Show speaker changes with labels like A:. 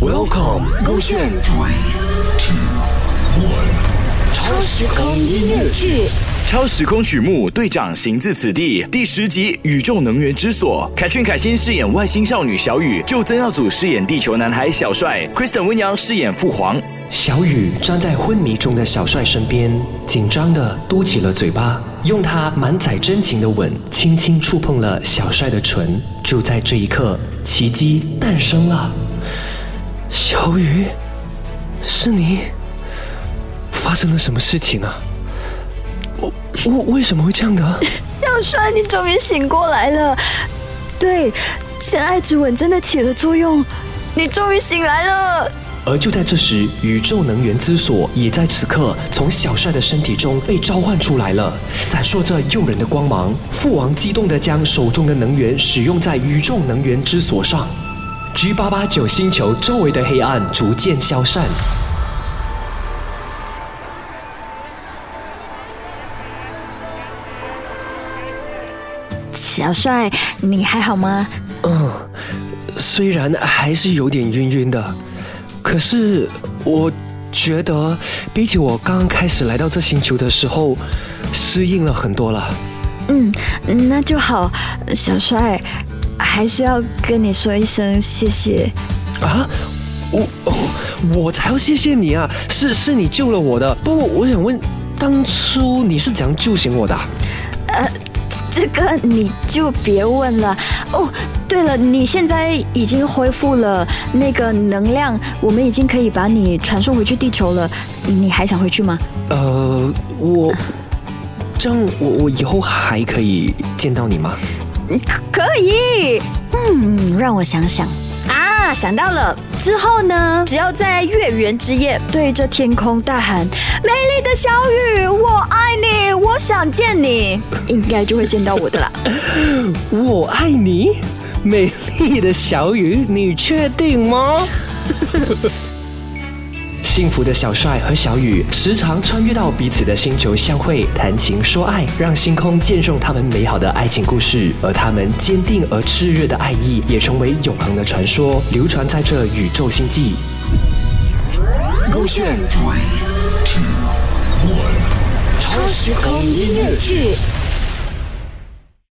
A: Welcome，勾选。超时空音乐剧。
B: 超时空曲目队长行自此地第十集宇宙能源之所，凯俊凯欣饰演外星少女小雨，就曾耀祖饰演地球男孩小帅，Kristen 温阳饰演父皇。
C: 小雨站在昏迷中的小帅身边，紧张的嘟起了嘴巴，用他满载真情的吻轻轻触碰了小帅的唇。就在这一刻，奇迹诞生了。小雨，是你？发生了什么事情啊？我我为什么会这样的？
D: 小帅，你终于醒过来了。对，真爱之吻真的起了作用，你终于醒来了。
C: 而就在这时，宇宙能源之锁也在此刻从小帅的身体中被召唤出来了，闪烁着诱人的光芒。父王激动地将手中的能源使用在宇宙能源之锁上，G 八八九星球周围的黑暗逐渐消散。
D: 小帅，你还好吗？
C: 嗯，虽然还是有点晕晕的，可是我觉得比起我刚刚开始来到这星球的时候，适应了很多了。
D: 嗯，那就好。小帅，还是要跟你说一声谢谢。
C: 啊，我我才要谢谢你啊！是是你救了我的。不过我想问，当初你是怎样救醒我的？
D: 呃。这个你就别问了哦。对了，你现在已经恢复了那个能量，我们已经可以把你传送回去地球了。你还想回去吗？
C: 呃，我这样，我我以后还可以见到你吗？
D: 可以。嗯，让我想想啊。想到了之后呢？只要在月圆之夜对着天空大喊“美丽的小雨，我爱你，我想见你”，应该就会见到我的啦。
C: 我爱你，美丽的小雨，你确定吗？幸福的小帅和小雨时常穿越到彼此的星球相会，谈情说爱，让星空见证他们美好的爱情故事。而他们坚定而炽热的爱意，也成为永恒的传说，流传在这宇宙星际。
A: 勾选，two one，超时空音乐剧。